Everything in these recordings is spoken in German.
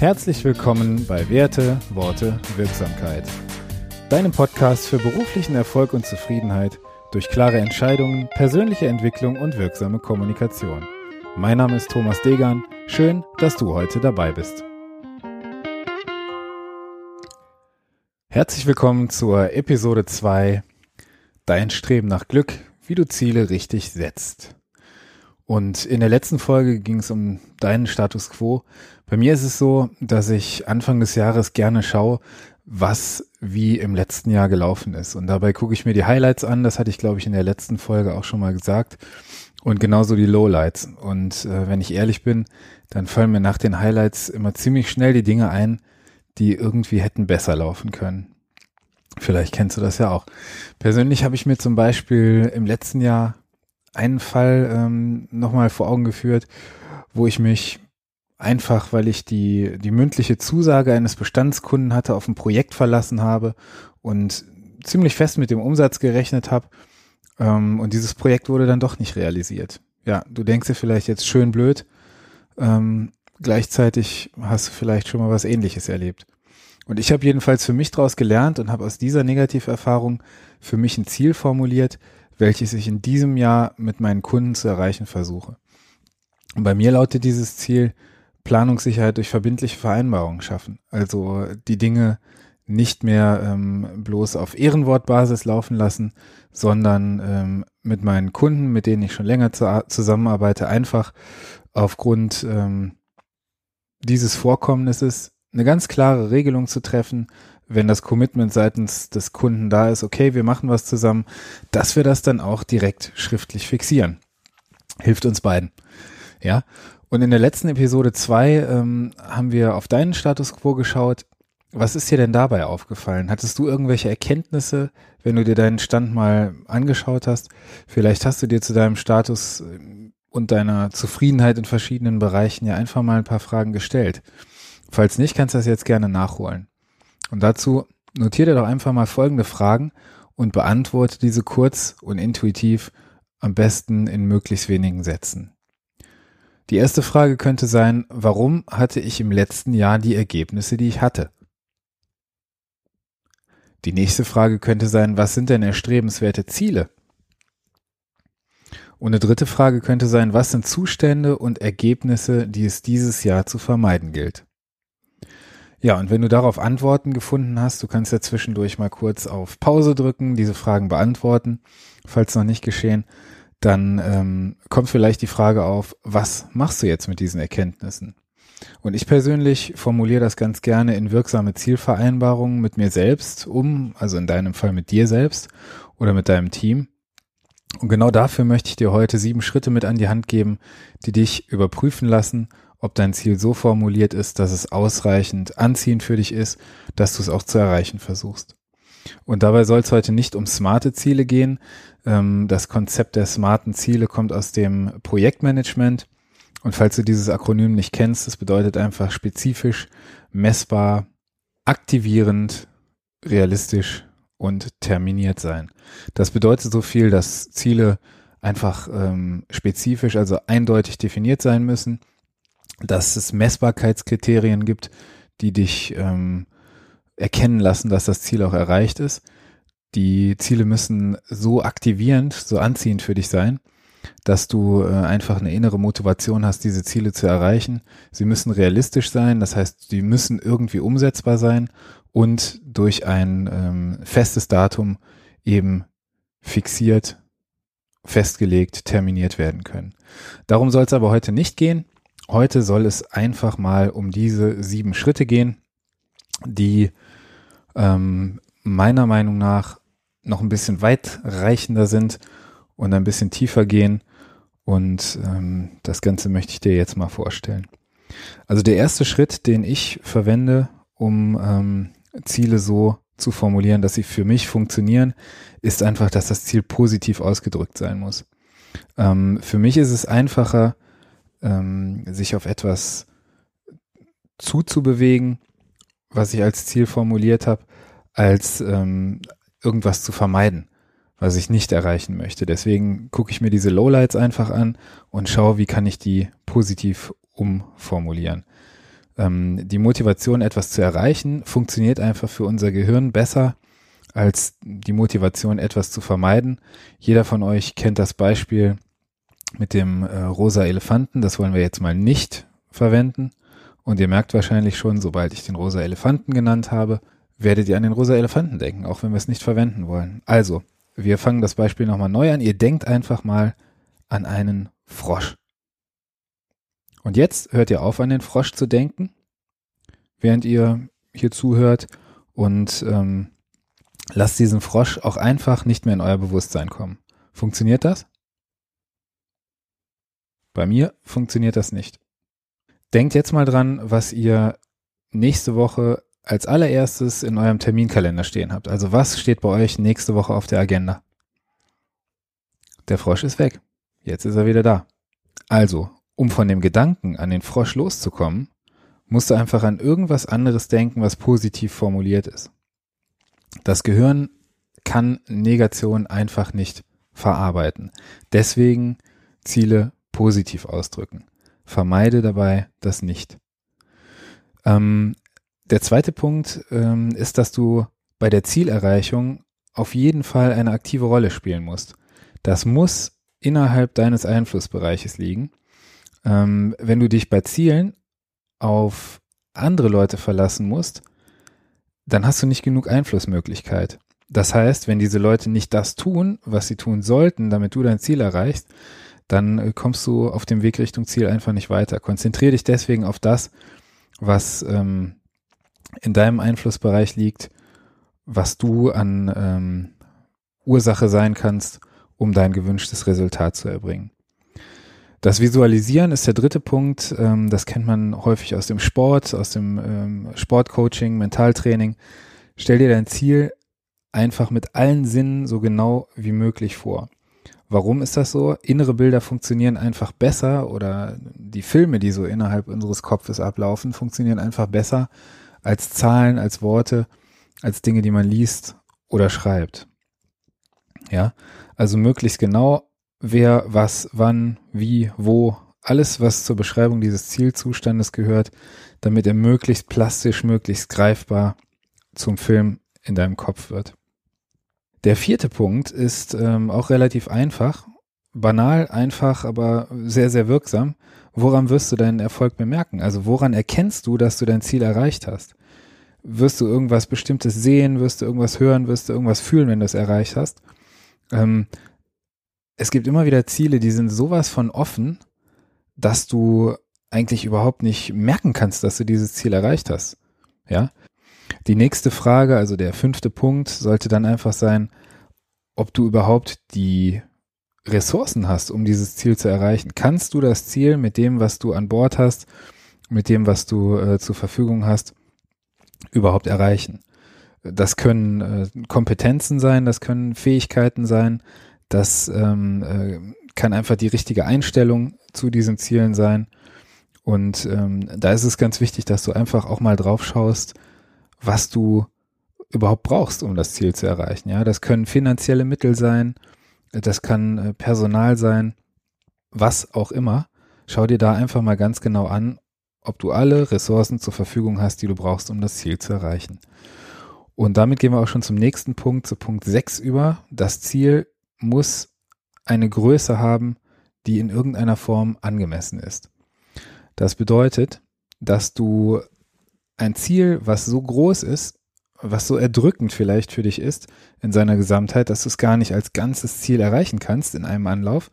Herzlich willkommen bei Werte, Worte, Wirksamkeit. Deinem Podcast für beruflichen Erfolg und Zufriedenheit durch klare Entscheidungen, persönliche Entwicklung und wirksame Kommunikation. Mein Name ist Thomas Degan. Schön, dass du heute dabei bist. Herzlich willkommen zur Episode 2 Dein Streben nach Glück, wie du Ziele richtig setzt. Und in der letzten Folge ging es um deinen Status quo. Bei mir ist es so, dass ich Anfang des Jahres gerne schaue, was wie im letzten Jahr gelaufen ist. Und dabei gucke ich mir die Highlights an. Das hatte ich, glaube ich, in der letzten Folge auch schon mal gesagt. Und genauso die Lowlights. Und äh, wenn ich ehrlich bin, dann fallen mir nach den Highlights immer ziemlich schnell die Dinge ein, die irgendwie hätten besser laufen können. Vielleicht kennst du das ja auch. Persönlich habe ich mir zum Beispiel im letzten Jahr einen Fall ähm, nochmal vor Augen geführt, wo ich mich einfach, weil ich die, die mündliche Zusage eines Bestandskunden hatte, auf ein Projekt verlassen habe und ziemlich fest mit dem Umsatz gerechnet habe. Ähm, und dieses Projekt wurde dann doch nicht realisiert. Ja, du denkst dir vielleicht jetzt schön blöd. Ähm, gleichzeitig hast du vielleicht schon mal was ähnliches erlebt. Und ich habe jedenfalls für mich daraus gelernt und habe aus dieser Negativerfahrung für mich ein Ziel formuliert, welches ich in diesem Jahr mit meinen Kunden zu erreichen versuche. Und bei mir lautet dieses Ziel, Planungssicherheit durch verbindliche Vereinbarungen schaffen. Also die Dinge nicht mehr ähm, bloß auf Ehrenwortbasis laufen lassen, sondern ähm, mit meinen Kunden, mit denen ich schon länger zu, zusammenarbeite, einfach aufgrund ähm, dieses Vorkommnisses eine ganz klare Regelung zu treffen, wenn das Commitment seitens des Kunden da ist, okay, wir machen was zusammen, dass wir das dann auch direkt schriftlich fixieren. Hilft uns beiden. Ja. Und in der letzten Episode zwei ähm, haben wir auf deinen Status quo geschaut. Was ist dir denn dabei aufgefallen? Hattest du irgendwelche Erkenntnisse, wenn du dir deinen Stand mal angeschaut hast? Vielleicht hast du dir zu deinem Status äh, und deiner Zufriedenheit in verschiedenen Bereichen ja einfach mal ein paar Fragen gestellt. Falls nicht, kannst du das jetzt gerne nachholen. Und dazu notiere dir doch einfach mal folgende Fragen und beantworte diese kurz und intuitiv, am besten in möglichst wenigen Sätzen. Die erste Frage könnte sein, warum hatte ich im letzten Jahr die Ergebnisse, die ich hatte? Die nächste Frage könnte sein, was sind denn erstrebenswerte Ziele? Und eine dritte Frage könnte sein, was sind Zustände und Ergebnisse, die es dieses Jahr zu vermeiden gilt? Ja, und wenn du darauf Antworten gefunden hast, du kannst ja zwischendurch mal kurz auf Pause drücken, diese Fragen beantworten, falls noch nicht geschehen, dann ähm, kommt vielleicht die Frage auf, was machst du jetzt mit diesen Erkenntnissen? Und ich persönlich formuliere das ganz gerne in wirksame Zielvereinbarungen mit mir selbst um, also in deinem Fall mit dir selbst oder mit deinem Team. Und genau dafür möchte ich dir heute sieben Schritte mit an die Hand geben, die dich überprüfen lassen, ob dein Ziel so formuliert ist, dass es ausreichend anziehend für dich ist, dass du es auch zu erreichen versuchst. Und dabei soll es heute nicht um smarte Ziele gehen. Ähm, das Konzept der smarten Ziele kommt aus dem Projektmanagement. Und falls du dieses Akronym nicht kennst, das bedeutet einfach spezifisch, messbar, aktivierend, realistisch und terminiert sein. Das bedeutet so viel, dass Ziele einfach ähm, spezifisch, also eindeutig definiert sein müssen dass es Messbarkeitskriterien gibt, die dich ähm, erkennen lassen, dass das Ziel auch erreicht ist. Die Ziele müssen so aktivierend, so anziehend für dich sein, dass du äh, einfach eine innere Motivation hast, diese Ziele zu erreichen. Sie müssen realistisch sein, das heißt, sie müssen irgendwie umsetzbar sein und durch ein ähm, festes Datum eben fixiert, festgelegt, terminiert werden können. Darum soll es aber heute nicht gehen. Heute soll es einfach mal um diese sieben Schritte gehen, die ähm, meiner Meinung nach noch ein bisschen weitreichender sind und ein bisschen tiefer gehen. Und ähm, das Ganze möchte ich dir jetzt mal vorstellen. Also der erste Schritt, den ich verwende, um ähm, Ziele so zu formulieren, dass sie für mich funktionieren, ist einfach, dass das Ziel positiv ausgedrückt sein muss. Ähm, für mich ist es einfacher, ähm, sich auf etwas zuzubewegen, was ich als Ziel formuliert habe, als ähm, irgendwas zu vermeiden, was ich nicht erreichen möchte. Deswegen gucke ich mir diese Lowlights einfach an und schaue, wie kann ich die positiv umformulieren. Ähm, die Motivation, etwas zu erreichen, funktioniert einfach für unser Gehirn besser als die Motivation, etwas zu vermeiden. Jeder von euch kennt das Beispiel mit dem äh, rosa Elefanten. Das wollen wir jetzt mal nicht verwenden. Und ihr merkt wahrscheinlich schon, sobald ich den rosa Elefanten genannt habe, werdet ihr an den rosa Elefanten denken, auch wenn wir es nicht verwenden wollen. Also, wir fangen das Beispiel nochmal neu an. Ihr denkt einfach mal an einen Frosch. Und jetzt hört ihr auf, an den Frosch zu denken, während ihr hier zuhört und ähm, lasst diesen Frosch auch einfach nicht mehr in euer Bewusstsein kommen. Funktioniert das? Bei mir funktioniert das nicht. Denkt jetzt mal dran, was ihr nächste Woche als allererstes in eurem Terminkalender stehen habt. Also was steht bei euch nächste Woche auf der Agenda? Der Frosch ist weg. Jetzt ist er wieder da. Also, um von dem Gedanken an den Frosch loszukommen, musst du einfach an irgendwas anderes denken, was positiv formuliert ist. Das Gehirn kann Negation einfach nicht verarbeiten. Deswegen Ziele positiv ausdrücken. Vermeide dabei das nicht. Ähm, der zweite Punkt ähm, ist, dass du bei der Zielerreichung auf jeden Fall eine aktive Rolle spielen musst. Das muss innerhalb deines Einflussbereiches liegen. Ähm, wenn du dich bei Zielen auf andere Leute verlassen musst, dann hast du nicht genug Einflussmöglichkeit. Das heißt, wenn diese Leute nicht das tun, was sie tun sollten, damit du dein Ziel erreichst, dann äh, kommst du auf dem Weg Richtung Ziel einfach nicht weiter. Konzentriere dich deswegen auf das, was ähm, in deinem Einflussbereich liegt, was du an ähm, Ursache sein kannst, um dein gewünschtes Resultat zu erbringen. Das Visualisieren ist der dritte Punkt. Ähm, das kennt man häufig aus dem Sport, aus dem ähm, Sportcoaching, Mentaltraining. Stell dir dein Ziel einfach mit allen Sinnen so genau wie möglich vor. Warum ist das so? Innere Bilder funktionieren einfach besser oder die Filme, die so innerhalb unseres Kopfes ablaufen, funktionieren einfach besser, als Zahlen, als Worte, als Dinge, die man liest oder schreibt. Ja, also möglichst genau, wer, was, wann, wie, wo, alles, was zur Beschreibung dieses Zielzustandes gehört, damit er möglichst plastisch, möglichst greifbar zum Film in deinem Kopf wird. Der vierte Punkt ist ähm, auch relativ einfach, banal, einfach, aber sehr, sehr wirksam. Woran wirst du deinen Erfolg bemerken? Also woran erkennst du, dass du dein Ziel erreicht hast? Wirst du irgendwas Bestimmtes sehen? Wirst du irgendwas hören? Wirst du irgendwas fühlen, wenn du es erreicht hast? Ähm, es gibt immer wieder Ziele, die sind sowas von offen, dass du eigentlich überhaupt nicht merken kannst, dass du dieses Ziel erreicht hast. Ja. Die nächste Frage, also der fünfte Punkt, sollte dann einfach sein, ob du überhaupt die Ressourcen hast, um dieses Ziel zu erreichen. Kannst du das Ziel mit dem, was du an Bord hast, mit dem, was du äh, zur Verfügung hast, überhaupt erreichen? Das können äh, Kompetenzen sein, das können Fähigkeiten sein, das ähm, äh, kann einfach die richtige Einstellung zu diesen Zielen sein. Und ähm, da ist es ganz wichtig, dass du einfach auch mal drauf schaust, was du überhaupt brauchst, um das Ziel zu erreichen. Ja, das können finanzielle Mittel sein, das kann äh, Personal sein, was auch immer. Schau dir da einfach mal ganz genau an, ob du alle Ressourcen zur Verfügung hast, die du brauchst, um das Ziel zu erreichen. Und damit gehen wir auch schon zum nächsten Punkt, zu Punkt 6 über. Das Ziel muss eine Größe haben, die in irgendeiner Form angemessen ist. Das bedeutet, dass du ein Ziel, was so groß ist, was so erdrückend vielleicht für dich ist in seiner Gesamtheit, dass du es gar nicht als ganzes Ziel erreichen kannst in einem Anlauf,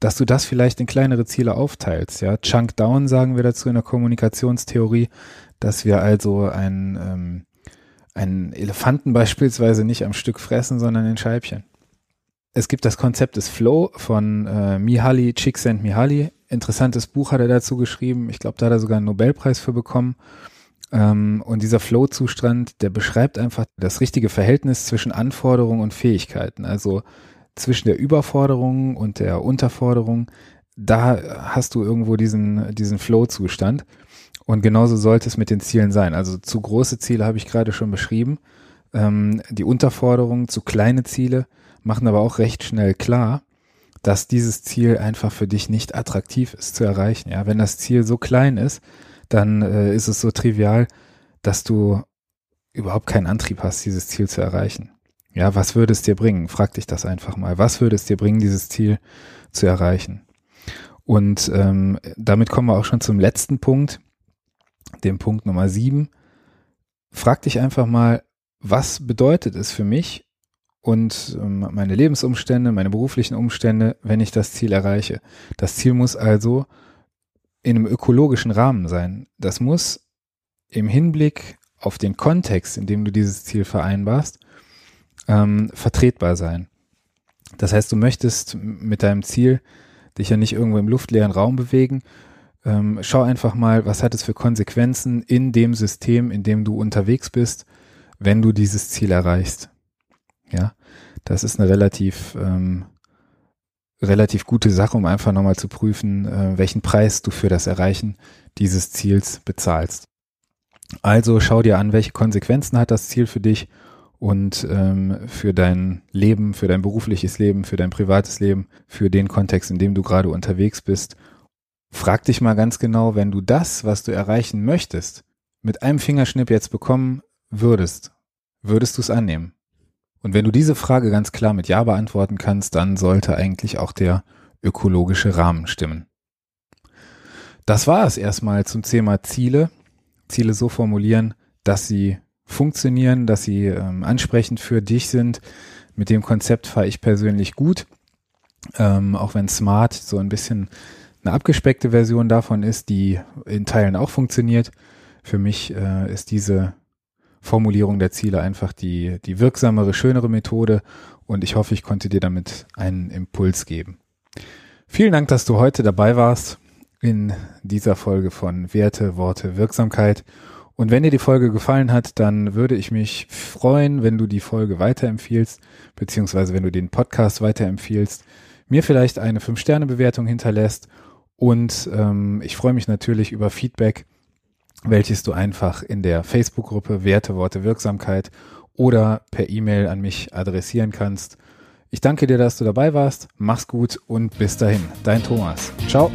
dass du das vielleicht in kleinere Ziele aufteilst. Ja, Chunk Down sagen wir dazu in der Kommunikationstheorie, dass wir also ein, ähm, einen Elefanten beispielsweise nicht am Stück fressen, sondern in Scheibchen. Es gibt das Konzept des Flow von äh, Mihaly Csikszentmihalyi. Interessantes Buch hat er dazu geschrieben. Ich glaube, da hat er sogar einen Nobelpreis für bekommen. Ähm, und dieser Flow-Zustand, der beschreibt einfach das richtige Verhältnis zwischen Anforderungen und Fähigkeiten. Also zwischen der Überforderung und der Unterforderung. Da hast du irgendwo diesen, diesen Flow-Zustand. Und genauso sollte es mit den Zielen sein. Also zu große Ziele habe ich gerade schon beschrieben. Ähm, die Unterforderung, zu kleine Ziele machen aber auch recht schnell klar, dass dieses Ziel einfach für dich nicht attraktiv ist zu erreichen. Ja, wenn das Ziel so klein ist, dann äh, ist es so trivial, dass du überhaupt keinen Antrieb hast, dieses Ziel zu erreichen. Ja, was würde es dir bringen? Frag dich das einfach mal. Was würde es dir bringen, dieses Ziel zu erreichen? Und ähm, damit kommen wir auch schon zum letzten Punkt, dem Punkt Nummer sieben. Frag dich einfach mal, was bedeutet es für mich und ähm, meine Lebensumstände, meine beruflichen Umstände, wenn ich das Ziel erreiche? Das Ziel muss also in einem ökologischen Rahmen sein. Das muss im Hinblick auf den Kontext, in dem du dieses Ziel vereinbarst, ähm, vertretbar sein. Das heißt, du möchtest mit deinem Ziel dich ja nicht irgendwo im luftleeren Raum bewegen. Ähm, schau einfach mal, was hat es für Konsequenzen in dem System, in dem du unterwegs bist, wenn du dieses Ziel erreichst. Ja, das ist eine relativ ähm, relativ gute Sache, um einfach nochmal zu prüfen, äh, welchen Preis du für das Erreichen dieses Ziels bezahlst. Also schau dir an, welche Konsequenzen hat das Ziel für dich und ähm, für dein Leben, für dein berufliches Leben, für dein privates Leben, für den Kontext, in dem du gerade unterwegs bist. Frag dich mal ganz genau, wenn du das, was du erreichen möchtest, mit einem Fingerschnipp jetzt bekommen würdest, würdest du es annehmen? Und wenn du diese Frage ganz klar mit Ja beantworten kannst, dann sollte eigentlich auch der ökologische Rahmen stimmen. Das war es erstmal zum Thema Ziele. Ziele so formulieren, dass sie funktionieren, dass sie ähm, ansprechend für dich sind. Mit dem Konzept fahre ich persönlich gut. Ähm, auch wenn Smart so ein bisschen eine abgespeckte Version davon ist, die in Teilen auch funktioniert. Für mich äh, ist diese Formulierung der Ziele einfach die, die wirksamere, schönere Methode und ich hoffe, ich konnte dir damit einen Impuls geben. Vielen Dank, dass du heute dabei warst in dieser Folge von Werte, Worte, Wirksamkeit. Und wenn dir die Folge gefallen hat, dann würde ich mich freuen, wenn du die Folge weiterempfiehlst, beziehungsweise wenn du den Podcast weiterempfiehlst, mir vielleicht eine 5-Sterne-Bewertung hinterlässt und ähm, ich freue mich natürlich über Feedback welches du einfach in der Facebook-Gruppe Werte, Worte, Wirksamkeit oder per E-Mail an mich adressieren kannst. Ich danke dir, dass du dabei warst. Mach's gut und bis dahin. Dein Thomas. Ciao.